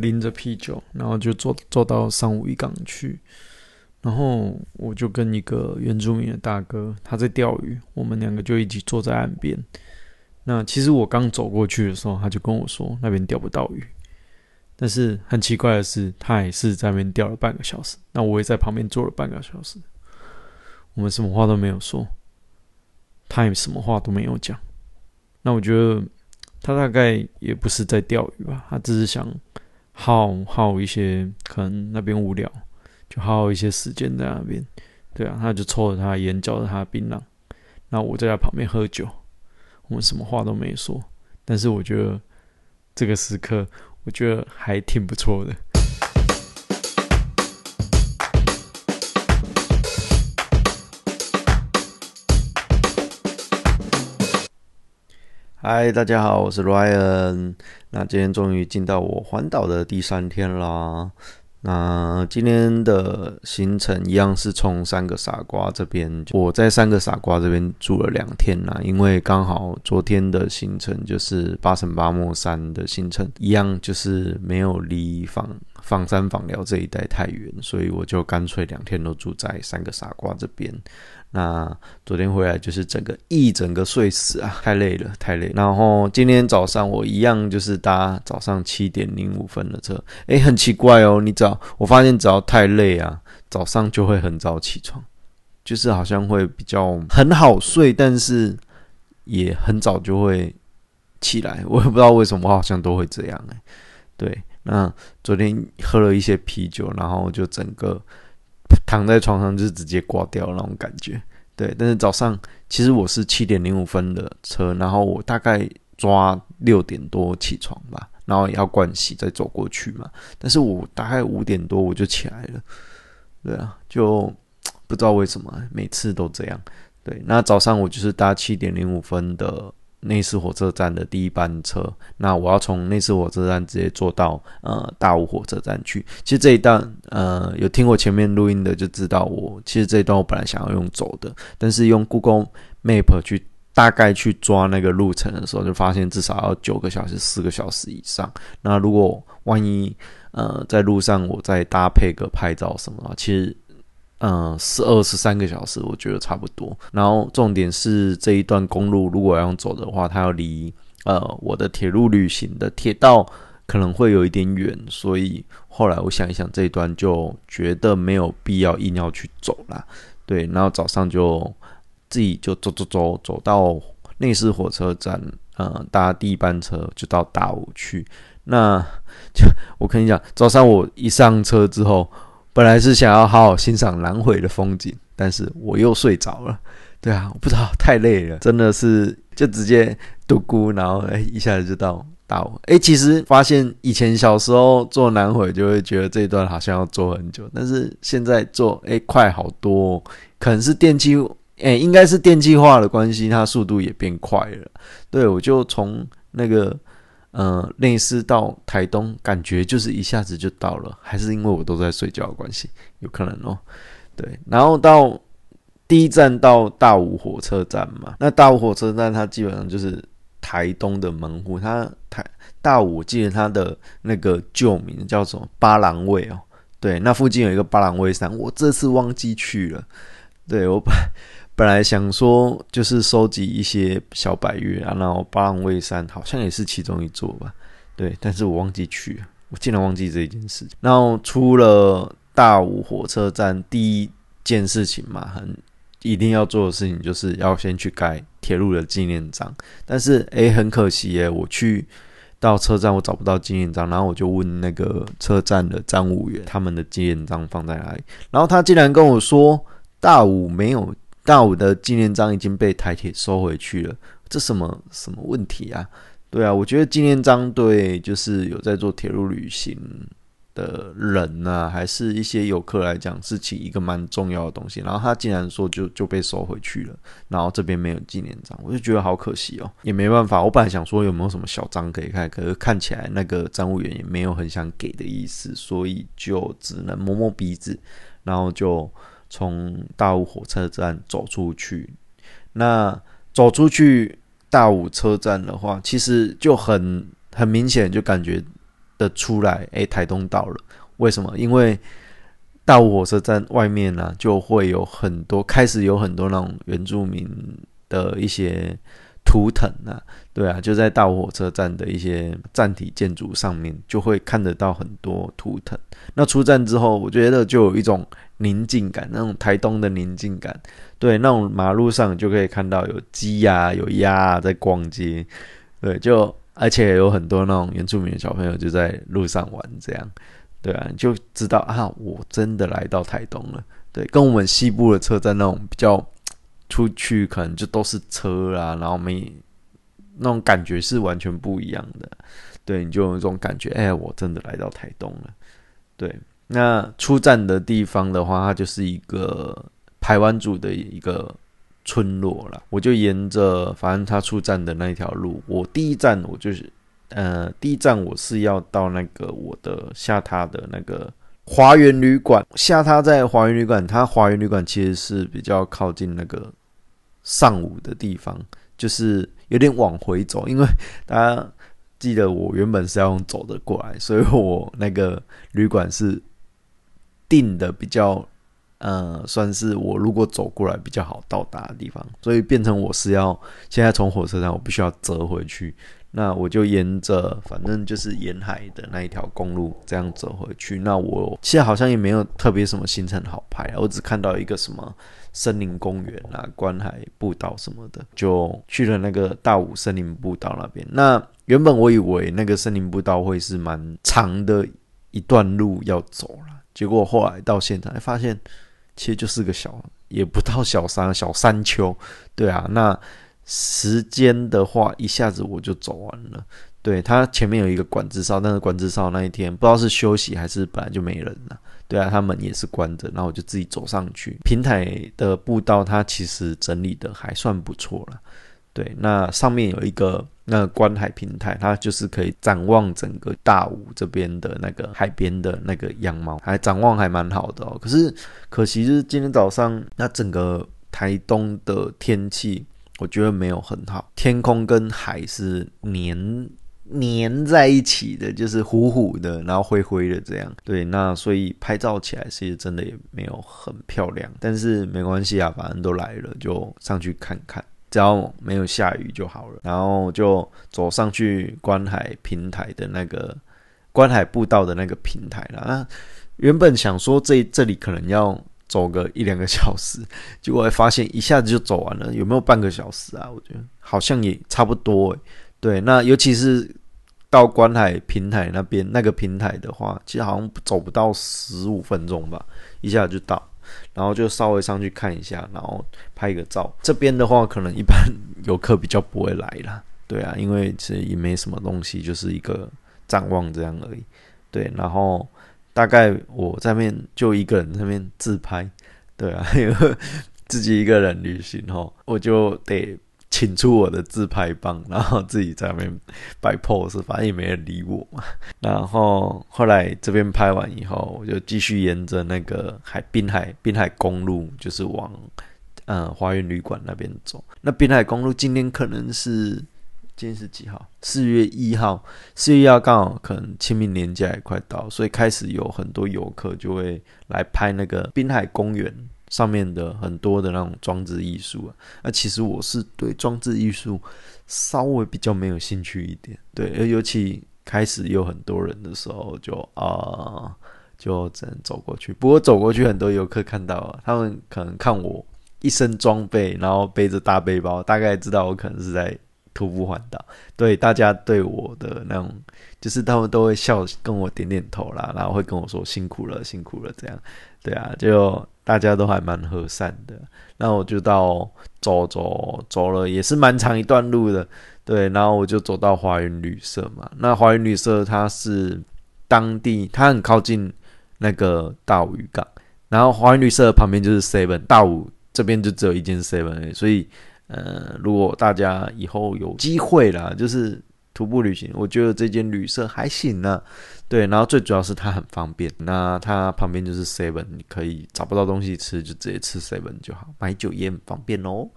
拎着啤酒，然后就坐坐到上武一港去。然后我就跟一个原住民的大哥，他在钓鱼，我们两个就一起坐在岸边。那其实我刚走过去的时候，他就跟我说那边钓不到鱼。但是很奇怪的是，他也是在那边钓了半个小时。那我也在旁边坐了半个小时，我们什么话都没有说，他也什么话都没有讲。那我觉得他大概也不是在钓鱼吧，他只是想耗耗一些，可能那边无聊。就耗一些时间在那边，对啊，他就抽着他烟，嚼着他的槟榔，那我在他旁边喝酒，我们什么话都没说，但是我觉得这个时刻，我觉得还挺不错的。嗨，大家好，我是 Ryan，那今天终于进到我环岛的第三天啦。那今天的行程一样是从三个傻瓜这边，我在三个傻瓜这边住了两天啦，因为刚好昨天的行程就是八乘八莫山的行程，一样就是没有离访访山访寮这一带太远，所以我就干脆两天都住在三个傻瓜这边。那昨天回来就是整个一整个睡死啊，太累了，太累。然后今天早上我一样就是搭早上七点零五分的车，诶，很奇怪哦，你早我发现只要太累啊，早上就会很早起床，就是好像会比较很好睡，但是也很早就会起来，我也不知道为什么，我好像都会这样诶。对，那昨天喝了一些啤酒，然后就整个。躺在床上就直接挂掉那种感觉，对。但是早上其实我是七点零五分的车，然后我大概抓六点多起床吧，然后要盥洗再走过去嘛。但是我大概五点多我就起来了，对啊，就不知道为什么每次都这样。对，那早上我就是搭七点零五分的。内斯火车站的第一班车，那我要从内斯火车站直接坐到呃大武火车站去。其实这一段呃有听过前面录音的就知道，我其实这一段我本来想要用走的，但是用 Google Map 去大概去抓那个路程的时候，就发现至少要九个小时、四个小时以上。那如果万一呃在路上我再搭配个拍照什么，其实。嗯，十二十三个小时，我觉得差不多。然后重点是这一段公路，如果要走的话，它要离呃我的铁路旅行的铁道可能会有一点远，所以后来我想一想，这一段就觉得没有必要硬要去走啦。对，然后早上就自己就走走走走到内市火车站，呃，搭第一班车就到大武去。那 就我跟你讲，早上我一上车之后。本来是想要好好欣赏南回的风景，但是我又睡着了。对啊，我不知道太累了，真的是就直接独孤，然后哎一下子就到大武。哎，其实发现以前小时候坐南回就会觉得这一段好像要坐很久，但是现在坐哎快好多，可能是电气哎应该是电气化的关系，它速度也变快了。对，我就从那个。呃，类似到台东，感觉就是一下子就到了，还是因为我都在睡觉的关系，有可能哦。对，然后到第一站到大武火车站嘛，那大武火车站它基本上就是台东的门户，它台大武，我记得它的那个旧名叫什么八郎卫哦。对，那附近有一个八郎卫山，我这次忘记去了。对我把。本来想说就是收集一些小百月啊，然后八郎卫山好像也是其中一座吧，对，但是我忘记去，我竟然忘记这一件事。然后出了大武火车站，第一件事情嘛，很一定要做的事情就是要先去盖铁路的纪念章。但是诶，很可惜耶，我去到车站我找不到纪念章，然后我就问那个车站的站务员，他们的纪念章放在哪里？然后他竟然跟我说大武没有。大武的纪念章已经被台铁收回去了，这什么什么问题啊？对啊，我觉得纪念章对就是有在做铁路旅行的人呐，还是一些游客来讲是起一个蛮重要的东西。然后他竟然说就就被收回去了，然后这边没有纪念章，我就觉得好可惜哦。也没办法，我本来想说有没有什么小章可以看，可是看起来那个站务员也没有很想给的意思，所以就只能摸摸鼻子，然后就。从大武火车站走出去，那走出去大武车站的话，其实就很很明显，就感觉的出来，哎，台东到了。为什么？因为大武火车站外面呢，就会有很多开始有很多那种原住民的一些图腾啊，对啊，就在大武火车站的一些站体建筑上面，就会看得到很多图腾。那出站之后，我觉得就有一种宁静感，那种台东的宁静感。对，那种马路上就可以看到有鸡呀、有鸭在逛街，对，就而且有很多那种原住民的小朋友就在路上玩，这样。对啊，就知道啊，我真的来到台东了。对，跟我们西部的车站那种比较出去，可能就都是车啊，然后没那种感觉是完全不一样的。对，你就有一种感觉，哎，我真的来到台东了。对，那出站的地方的话，它就是一个台湾族的一个村落了。我就沿着反正他出站的那一条路，我第一站我就是。呃，第一站我是要到那个我的下榻的那个华园旅馆，下榻在华园旅馆。它华园旅馆其实是比较靠近那个上午的地方，就是有点往回走。因为大家记得我原本是要用走的过来，所以我那个旅馆是定的比较，呃，算是我如果走过来比较好到达的地方，所以变成我是要现在从火车站，我必须要折回去。那我就沿着，反正就是沿海的那一条公路这样走回去。那我现在好像也没有特别什么行程好拍，我只看到一个什么森林公园啊、观海步道什么的，就去了那个大武森林步道那边。那原本我以为那个森林步道会是蛮长的一段路要走了，结果后来到现场发现，其实就是个小，也不到小山，小山丘。对啊，那。时间的话，一下子我就走完了。对他前面有一个管制哨，但是管制哨那一天不知道是休息还是本来就没人了。对啊，他门也是关着，然后我就自己走上去。平台的步道它其实整理的还算不错了。对，那上面有一个那个观海平台，它就是可以展望整个大武这边的那个海边的那个样貌，还展望还蛮好的哦。可是可惜就是今天早上那整个台东的天气。我觉得没有很好，天空跟海是粘粘在一起的，就是糊糊的，然后灰灰的这样。对，那所以拍照起来其实真的也没有很漂亮，但是没关系啊，反正都来了，就上去看看，只要没有下雨就好了。然后就走上去观海平台的那个观海步道的那个平台了。那原本想说这这里可能要。走个一两个小时，结果发现一下子就走完了，有没有半个小时啊？我觉得好像也差不多诶。对，那尤其是到观海平台那边那个平台的话，其实好像走不到十五分钟吧，一下就到，然后就稍微上去看一下，然后拍个照。这边的话，可能一般游客比较不会来啦。对啊，因为其实也没什么东西，就是一个展望这样而已。对，然后。大概我在面就一个人在面自拍，对啊，因为自己一个人旅行吼，我就得请出我的自拍棒，然后自己在那边摆 pose，反正也没人理我嘛。然后后来这边拍完以后，我就继续沿着那个海滨海滨海公路，就是往嗯花园旅馆那边走。那滨海公路今天可能是。今天是几号？四月一号。四月一号刚好可能清明年假也快到，所以开始有很多游客就会来拍那个滨海公园上面的很多的那种装置艺术啊。那其实我是对装置艺术稍微比较没有兴趣一点，对，尤其开始有很多人的时候，就啊，就只能走过去。不过走过去，很多游客看到啊，他们可能看我一身装备，然后背着大背包，大概知道我可能是在。徒步环岛，对大家对我的那种，就是他们都会笑，跟我点点头啦，然后会跟我说辛苦了，辛苦了，这样，对啊，就大家都还蛮和善的。那我就到走走走了，也是蛮长一段路的，对，然后我就走到华云旅社嘛。那华云旅社它是当地，它很靠近那个大武渔港，然后华云旅社旁边就是 Seven，大武这边就只有一间 Seven，所以。呃，如果大家以后有机会啦，就是徒步旅行，我觉得这间旅社还行呢。对，然后最主要是它很方便，那它旁边就是 Seven，你可以找不到东西吃就直接吃 Seven 就好，买酒也很方便哦。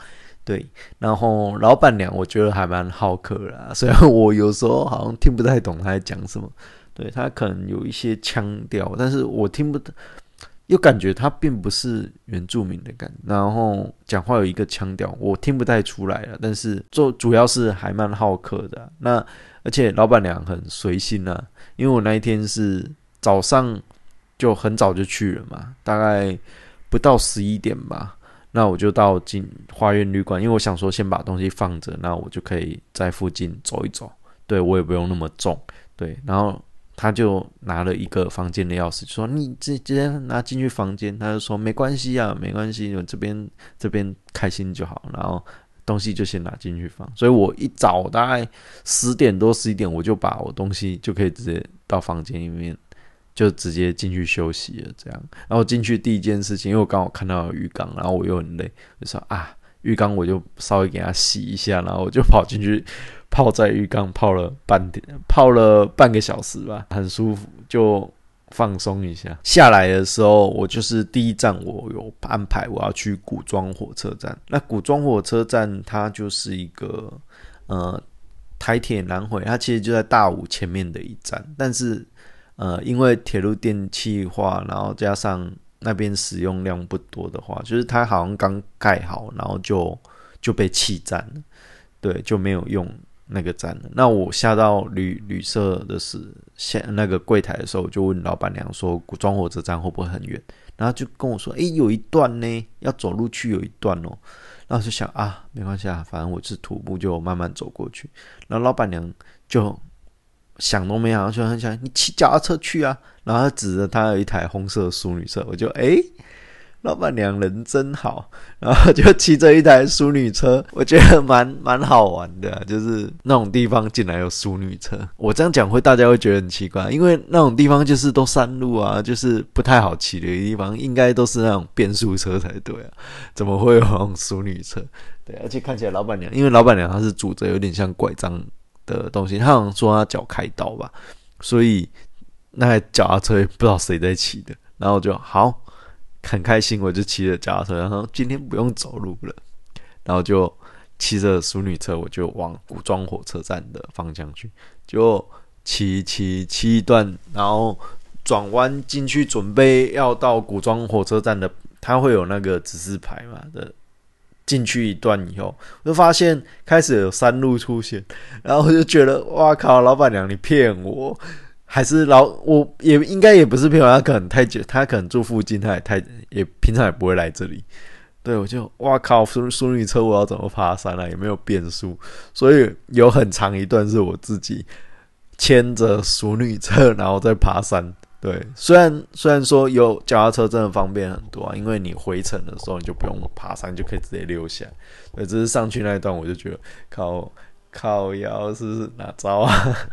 对，然后老板娘我觉得还蛮好客啦，虽然我有时候好像听不太懂她在讲什么，对他可能有一些腔调，但是我听不，又感觉他并不是原住民的感觉，然后讲话有一个腔调，我听不太出来了。但是做主要是还蛮好客的，那而且老板娘很随性啊，因为我那一天是早上就很早就去了嘛，大概不到十一点吧，那我就到进花园旅馆，因为我想说先把东西放着，那我就可以在附近走一走，对我也不用那么重，对，然后。他就拿了一个房间的钥匙，说：“你直接拿进去房间。”他就说：“没关系啊，没关系，我这边这边开心就好。”然后东西就先拿进去放。所以我一早大概十点多十一点，我就把我东西就可以直接到房间里面，就直接进去休息了。这样，然后进去第一件事情，因为我刚好看到浴缸，然后我又很累，就说：“啊，浴缸我就稍微给它洗一下。”然后我就跑进去。泡在浴缸泡了半天，泡了半个小时吧，很舒服，就放松一下。下来的时候，我就是第一站，我有安排我要去古庄火车站。那古庄火车站它就是一个呃台铁南回，它其实就在大武前面的一站，但是呃因为铁路电气化，然后加上那边使用量不多的话，就是它好像刚盖好，然后就就被弃站了，对，就没有用。那个站了，那我下到旅旅社的是下那个柜台的时候，就问老板娘说：“古装火车站会不会很远？”然后就跟我说：“诶，有一段呢，要走路去有一段哦。”然后就想啊，没关系啊，反正我是徒步，就慢慢走过去。然后老板娘就想都没想，就很想你骑脚踏车去啊。然后指着他有一台红色淑女车，我就诶。老板娘人真好，然后就骑着一台淑女车，我觉得蛮蛮好玩的，就是那种地方竟然有淑女车。我这样讲会大家会觉得很奇怪，因为那种地方就是都山路啊，就是不太好骑的地方，应该都是那种变速车才对啊，怎么会有那种淑女车？对，而且看起来老板娘，因为老板娘她是拄着有点像拐杖的东西，他好像说他脚开刀吧，所以那台脚踏车也不知道谁在骑的，然后就好。很开心，我就骑着脚踏车，然后今天不用走路了，然后就骑着淑女车，我就往古庄火车站的方向去，就骑骑骑一段，然后转弯进去，准备要到古庄火车站的，它会有那个指示牌嘛的，进去一段以后，我就发现开始有山路出现，然后我就觉得，哇靠，老板娘你骗我！还是老，我也应该也不是骗我，他可能太久，他可能住附近，他也太也平常也不会来这里。对我就哇靠，淑淑女车我要怎么爬山啊？也没有变速，所以有很长一段是我自己牵着淑女车，然后再爬山。对，虽然虽然说有脚踏车真的方便很多啊，因为你回程的时候你就不用爬山，就可以直接溜下来。对，只是上去那一段我就觉得靠。靠腰是哪招啊？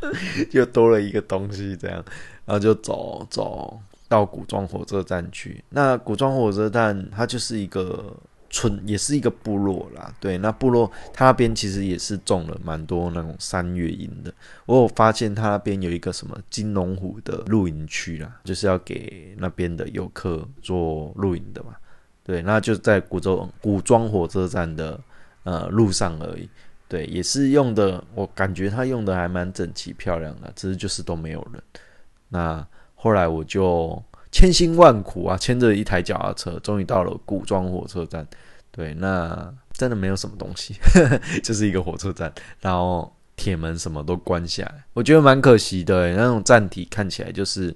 又多了一个东西，这样，然后就走走到古庄火车站去。那古庄火车站它就是一个村，也是一个部落啦。对，那部落他那边其实也是种了蛮多那种山岳营的。我有发现他那边有一个什么金龙湖的露营区啦，就是要给那边的游客做露营的嘛。对，那就在古州古庄火车站的呃路上而已。对，也是用的，我感觉他用的还蛮整齐漂亮的，只是就是都没有人。那后来我就千辛万苦啊，牵着一台脚踏车，终于到了古庄火车站。对，那真的没有什么东西，就是一个火车站，然后铁门什么都关下来，我觉得蛮可惜的。那种站体看起来就是，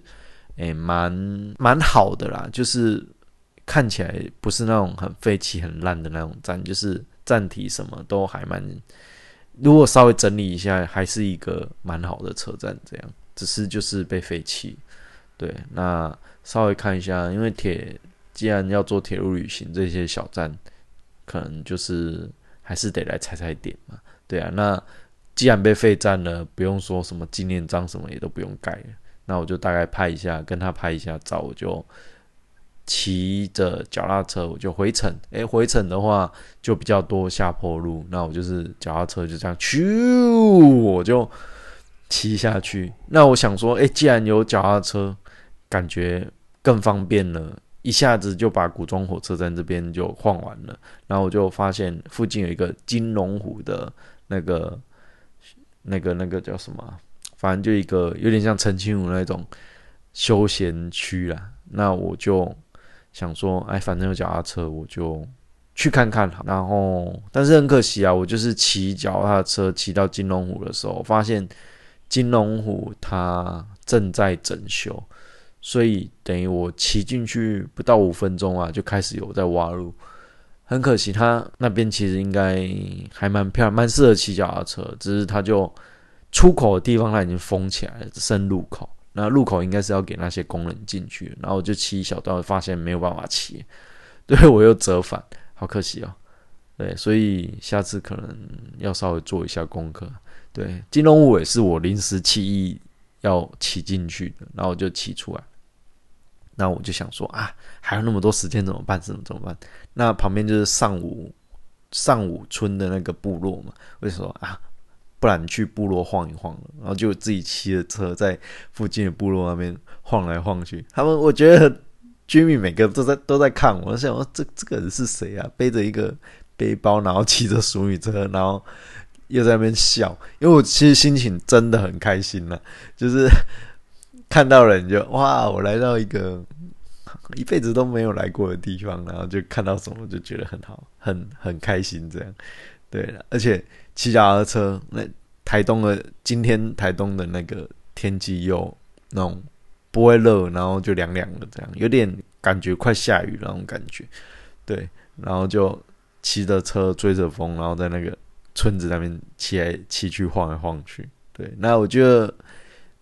诶，蛮蛮好的啦，就是看起来不是那种很废弃、很烂的那种站，就是。站体什么都还蛮，如果稍微整理一下，还是一个蛮好的车站。这样，只是就是被废弃。对，那稍微看一下，因为铁既然要做铁路旅行，这些小站可能就是还是得来踩踩点嘛。对啊，那既然被废站了，不用说什么纪念章什么也都不用盖了，那我就大概拍一下，跟他拍一下照，我就。骑着脚踏车我就回程，诶，回程的话就比较多下坡路，那我就是脚踏车就这样咻，我就骑下去。那我想说，诶，既然有脚踏车，感觉更方便了，一下子就把古装火车站这边就晃完了。然后我就发现附近有一个金龙湖的那个、那个、那个叫什么？反正就一个有点像澄清湖那种休闲区啦。那我就想说，哎，反正有脚踏车，我就去看看好。然后，但是很可惜啊，我就是骑脚踏车骑到金龙湖的时候，发现金龙湖它正在整修，所以等于我骑进去不到五分钟啊，就开始有在挖路。很可惜，它那边其实应该还蛮漂亮，蛮适合骑脚踏车，只是它就出口的地方它已经封起来了，只剩入口。那入口应该是要给那些工人进去，然后就骑一小段，发现没有办法骑，对我又折返，好可惜哦。对，所以下次可能要稍微做一下功课。对，金龙五也是我临时起意要骑进去的，然后就骑出来。那我就想说啊，还有那么多时间怎么办？怎么怎么办？那旁边就是上武上武村的那个部落嘛。我就说啊？不然去部落晃一晃，然后就自己骑着车在附近的部落那边晃来晃去。他们我觉得居民每个都在都在看我，我想说这这个人是谁啊？背着一个背包，然后骑着淑女车，然后又在那边笑。因为我其实心情真的很开心了，就是。看到了你就哇！我来到一个一辈子都没有来过的地方，然后就看到什么就觉得很好，很很开心这样。对，而且骑脚踏车，那台东的今天台东的那个天气又那种不会热，然后就凉凉的这样，有点感觉快下雨那种感觉。对，然后就骑着车追着风，然后在那个村子那边骑来骑去晃来晃去。对，那我觉得。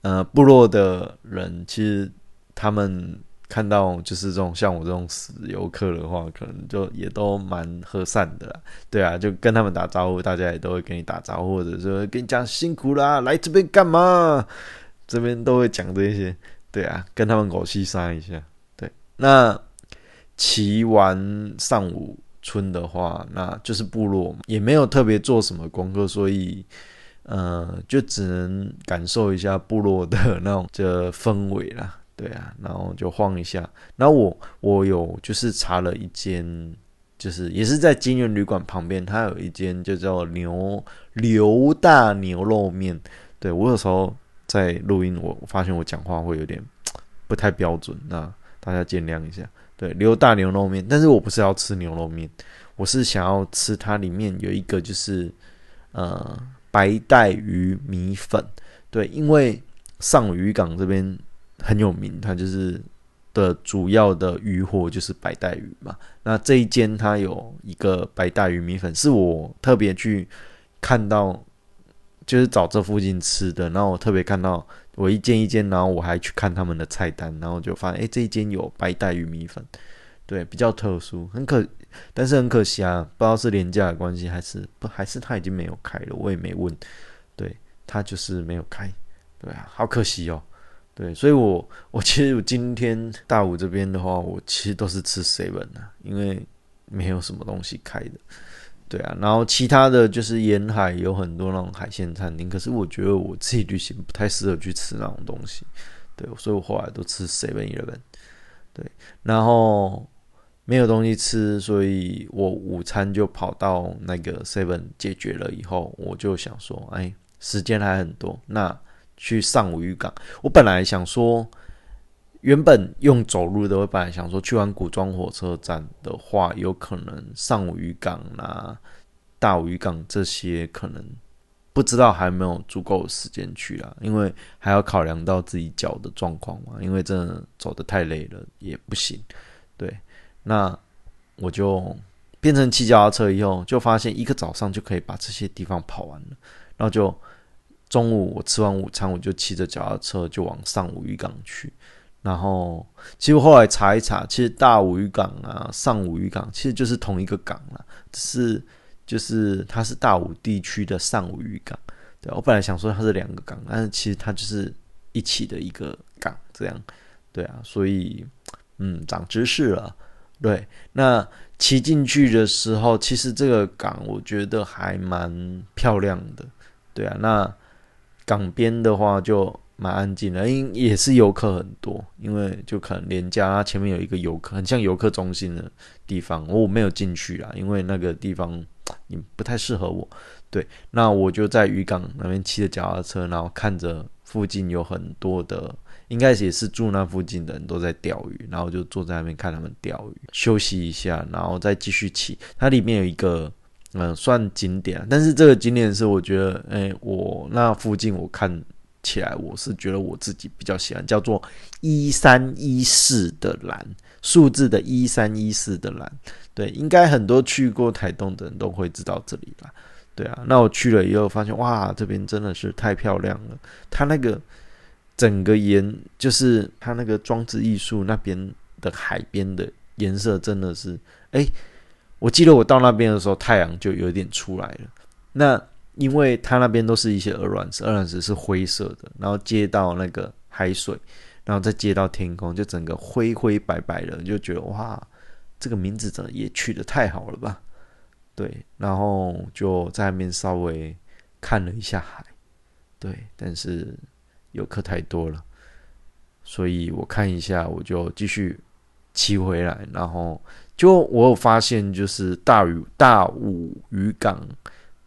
呃，部落的人其实他们看到就是这种像我这种死游客的话，可能就也都蛮和善的啦。对啊，就跟他们打招呼，大家也都会跟你打招呼，或者说跟你讲辛苦啦，来这边干嘛？这边都会讲这些。对啊，跟他们狗戏杀一下。对，那骑完上午村的话，那就是部落也没有特别做什么功课，所以。呃，就只能感受一下部落的那种这氛围啦，对啊，然后就晃一下。然后我我有就是查了一间，就是也是在金源旅馆旁边，它有一间就叫牛刘大牛肉面。对我有时候在录音，我发现我讲话会有点不太标准，那大家见谅一下。对，刘大牛肉面，但是我不是要吃牛肉面，我是想要吃它里面有一个就是呃。白带鱼米粉，对，因为上渔港这边很有名，它就是的主要的渔货就是白带鱼嘛。那这一间它有一个白带鱼米粉，是我特别去看到，就是找这附近吃的。然后我特别看到，我一间一间，然后我还去看他们的菜单，然后就发现，哎，这一间有白带鱼米粉，对，比较特殊，很可。但是很可惜啊，不知道是廉价的关系，还是不还是他已经没有开了，我也没问。对他就是没有开，对啊，好可惜哦。对，所以我我其实我今天大武这边的话，我其实都是吃 seven 啊，因为没有什么东西开的。对啊，然后其他的就是沿海有很多那种海鲜餐厅，可是我觉得我自己旅行不太适合去吃那种东西。对，所以我后来都吃 seven eleven。对，然后。没有东西吃，所以我午餐就跑到那个 Seven 解决了以后，我就想说，哎，时间还很多，那去上午渔港。我本来想说，原本用走路的，我本来想说，去完古装火车站的话，有可能上午渔港啦、大渔港这些，可能不知道还没有足够的时间去啊，因为还要考量到自己脚的状况嘛，因为真的走的太累了也不行，对。那我就变成骑脚踏车以后，就发现一个早上就可以把这些地方跑完了。然后就中午我吃完午餐，我就骑着脚踏车就往上武渔港去。然后其实后来查一查，其实大武渔港啊、上武渔港其实就是同一个港了，只是就是它是大武地区的上武渔港。对我本来想说它是两个港，但是其实它就是一起的一个港，这样对啊。所以嗯，长知识了。对，那骑进去的时候，其实这个港我觉得还蛮漂亮的。对啊，那港边的话就蛮安静的，因也是游客很多，因为就可能连家前面有一个游客，很像游客中心的地方，我没有进去啊，因为那个地方你不太适合我。对，那我就在渔港那边骑着脚踏车，然后看着附近有很多的，应该也是住那附近的人都在钓鱼，然后就坐在那边看他们钓鱼，休息一下，然后再继续骑。它里面有一个嗯算景点，但是这个景点是我觉得，哎，我那附近我看起来我是觉得我自己比较喜欢，叫做一三一四的蓝数字的一三一四的蓝，对，应该很多去过台东的人都会知道这里啦。对啊，那我去了以后发现，哇，这边真的是太漂亮了。它那个整个颜，就是它那个装置艺术那边的海边的颜色，真的是，哎，我记得我到那边的时候，太阳就有点出来了。那因为它那边都是一些鹅卵石，鹅卵石是灰色的，然后接到那个海水，然后再接到天空，就整个灰灰白白的，就觉得哇，这个名字真的也取得太好了吧。对，然后就在那边稍微看了一下海，对，但是游客太多了，所以我看一下，我就继续骑回来。然后就我有发现，就是大屿大武渔港，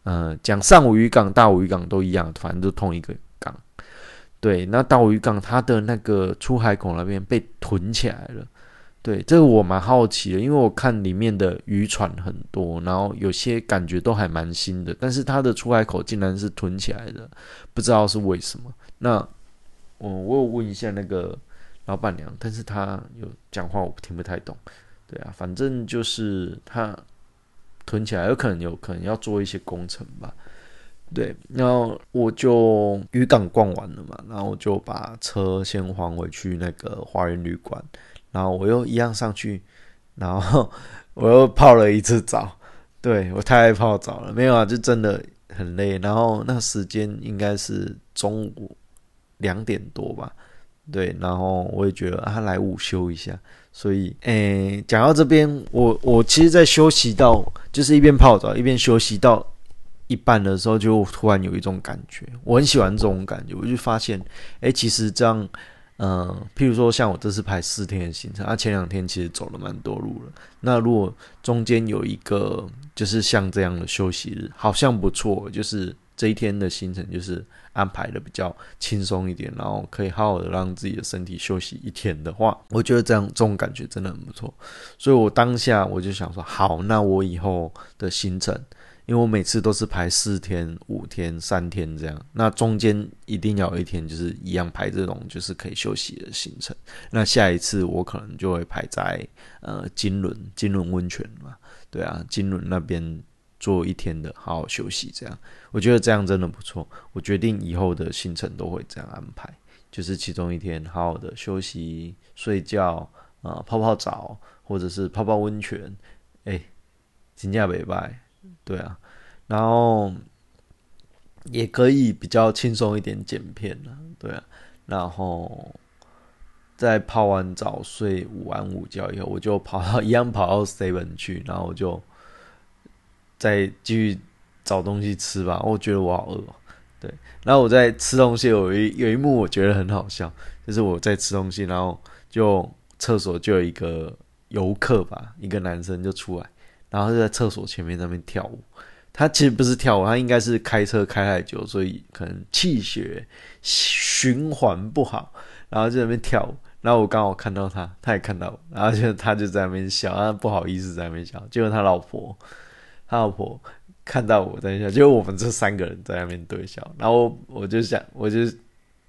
呃，讲上武渔港、大武渔港都一样，反正都同一个港。对，那大武渔港它的那个出海口那边被囤起来了。对，这个我蛮好奇的，因为我看里面的渔船很多，然后有些感觉都还蛮新的，但是它的出海口竟然是囤起来的，不知道是为什么。那我我有问一下那个老板娘，但是她有讲话我听不太懂。对啊，反正就是她囤起来，有可能有可能要做一些工程吧。对，然后我就渔港逛完了嘛，然后我就把车先还回去那个花园旅馆。然后我又一样上去，然后我又泡了一次澡，对我太爱泡澡了。没有啊，就真的很累。然后那时间应该是中午两点多吧，对。然后我也觉得啊，来午休一下。所以，诶，讲到这边，我我其实，在休息到就是一边泡澡一边休息到一半的时候，就突然有一种感觉，我很喜欢这种感觉。我就发现，哎，其实这样。嗯，譬如说像我这次排四天的行程，啊，前两天其实走了蛮多路了。那如果中间有一个就是像这样的休息日，好像不错，就是这一天的行程就是安排的比较轻松一点，然后可以好好的让自己的身体休息一天的话，我觉得这样这种感觉真的很不错。所以我当下我就想说，好，那我以后的行程。因为我每次都是排四天、五天、三天这样，那中间一定要有一天就是一样排这种就是可以休息的行程。那下一次我可能就会排在呃金轮、金轮温泉嘛，对啊，金轮那边做一天的好好休息，这样我觉得这样真的不错。我决定以后的行程都会这样安排，就是其中一天好好的休息、睡觉啊，泡泡澡或者是泡泡温泉，哎，金价北拜。对啊，然后也可以比较轻松一点剪片了，对啊，然后在泡完澡睡午安午觉以后，我就跑到一样跑到 seven 去，然后我就再继续找东西吃吧。我觉得我好饿，对，然后我在吃东西，有一有一幕我觉得很好笑，就是我在吃东西，然后就厕所就有一个游客吧，一个男生就出来。然后就在厕所前面那边跳舞，他其实不是跳舞，他应该是开车开太久，所以可能气血循环不好，然后在那边跳舞。然后我刚好看到他，他也看到我，然后就他就在那边笑，他不好意思在那边笑。结果他老婆，他老婆看到我在笑，就我们这三个人在那边对笑。然后我就想，我就。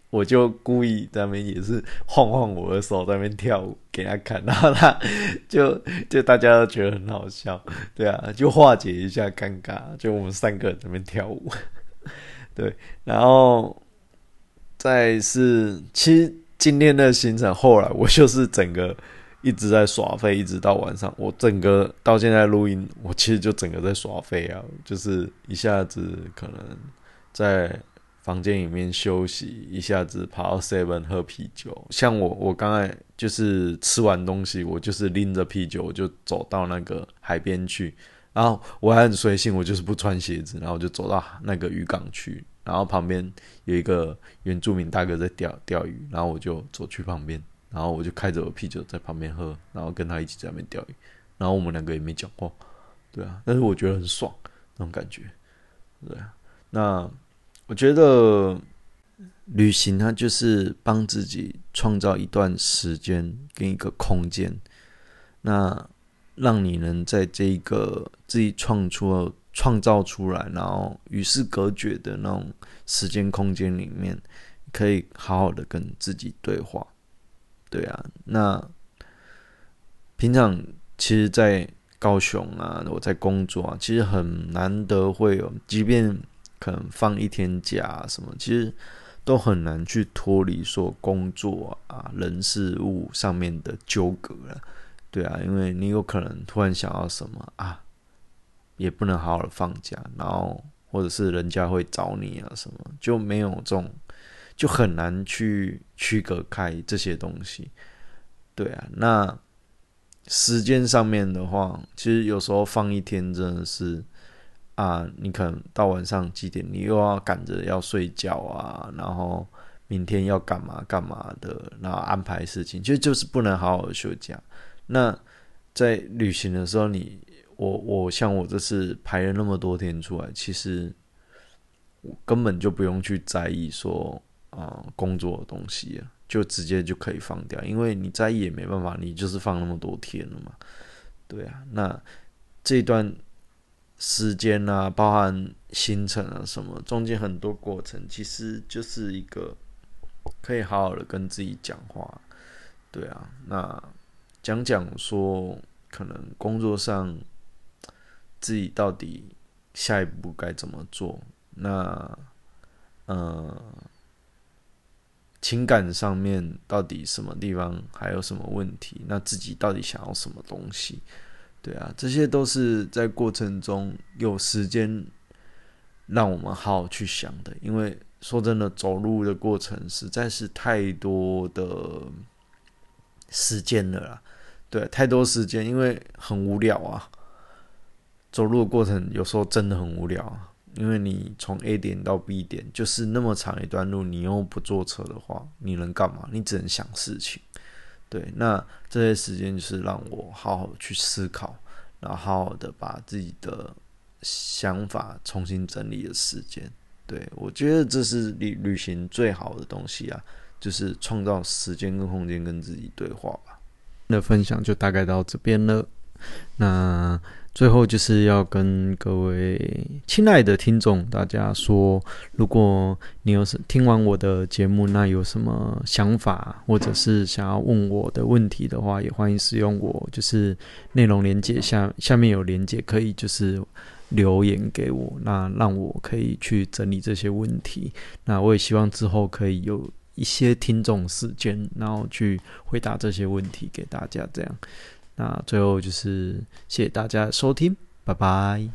我就故意在那边也是晃晃我的手，在那边跳舞给他看，然后他 就就大家都觉得很好笑，对啊，就化解一下尴尬，就我们三个人在那边跳舞，对，然后再是其实今天的行程，后来我就是整个一直在耍废，一直到晚上，我整个到现在录音，我其实就整个在耍废啊，就是一下子可能在。房间里面休息，一下子跑到 Seven 喝啤酒。像我，我刚才就是吃完东西，我就是拎着啤酒，我就走到那个海边去。然后我还很随性，我就是不穿鞋子，然后就走到那个渔港去。然后旁边有一个原住民大哥在钓钓鱼，然后我就走去旁边，然后我就开着我啤酒在旁边喝，然后跟他一起在那边钓鱼。然后我们两个也没讲话，对啊，但是我觉得很爽那种感觉，对啊，那。我觉得旅行它就是帮自己创造一段时间跟一个空间，那让你能在这一个自己创出、创造出来，然后与世隔绝的那种时间空间里面，可以好好的跟自己对话。对啊，那平常其实，在高雄啊，我在工作啊，其实很难得会有，即便可能放一天假什么，其实。都很难去脱离说工作啊、人事物上面的纠葛了，对啊，因为你有可能突然想要什么啊，也不能好好的放假，然后或者是人家会找你啊什么，就没有这种，就很难去区隔开这些东西，对啊，那时间上面的话，其实有时候放一天真的是。啊，你可能到晚上几点，你又要赶着要睡觉啊，然后明天要干嘛干嘛的，然后安排事情，其实就是不能好好休假。那在旅行的时候，你我我像我这次排了那么多天出来，其实我根本就不用去在意说啊工作的东西，就直接就可以放掉，因为你在意也没办法，你就是放那么多天了嘛。对啊，那这段。时间啊，包含行程啊，什么中间很多过程，其实就是一个可以好好的跟自己讲话，对啊，那讲讲说可能工作上自己到底下一步该怎么做，那呃情感上面到底什么地方还有什么问题，那自己到底想要什么东西？对啊，这些都是在过程中有时间让我们好好去想的。因为说真的，走路的过程实在是太多的时间了啦。对，太多时间，因为很无聊啊。走路的过程有时候真的很无聊啊，因为你从 A 点到 B 点就是那么长一段路，你又不坐车的话，你能干嘛？你只能想事情。对，那这些时间就是让我好好去思考，然后好好的把自己的想法重新整理的时间。对我觉得这是旅旅行最好的东西啊，就是创造时间跟空间跟自己对话吧。那分享就大概到这边了，那。最后就是要跟各位亲爱的听众大家说，如果你有什听完我的节目，那有什么想法，或者是想要问我的问题的话，也欢迎使用我就是内容连接下下面有连接，可以就是留言给我，那让我可以去整理这些问题。那我也希望之后可以有一些听众时间，然后去回答这些问题给大家，这样。那最后就是谢谢大家收听拜拜。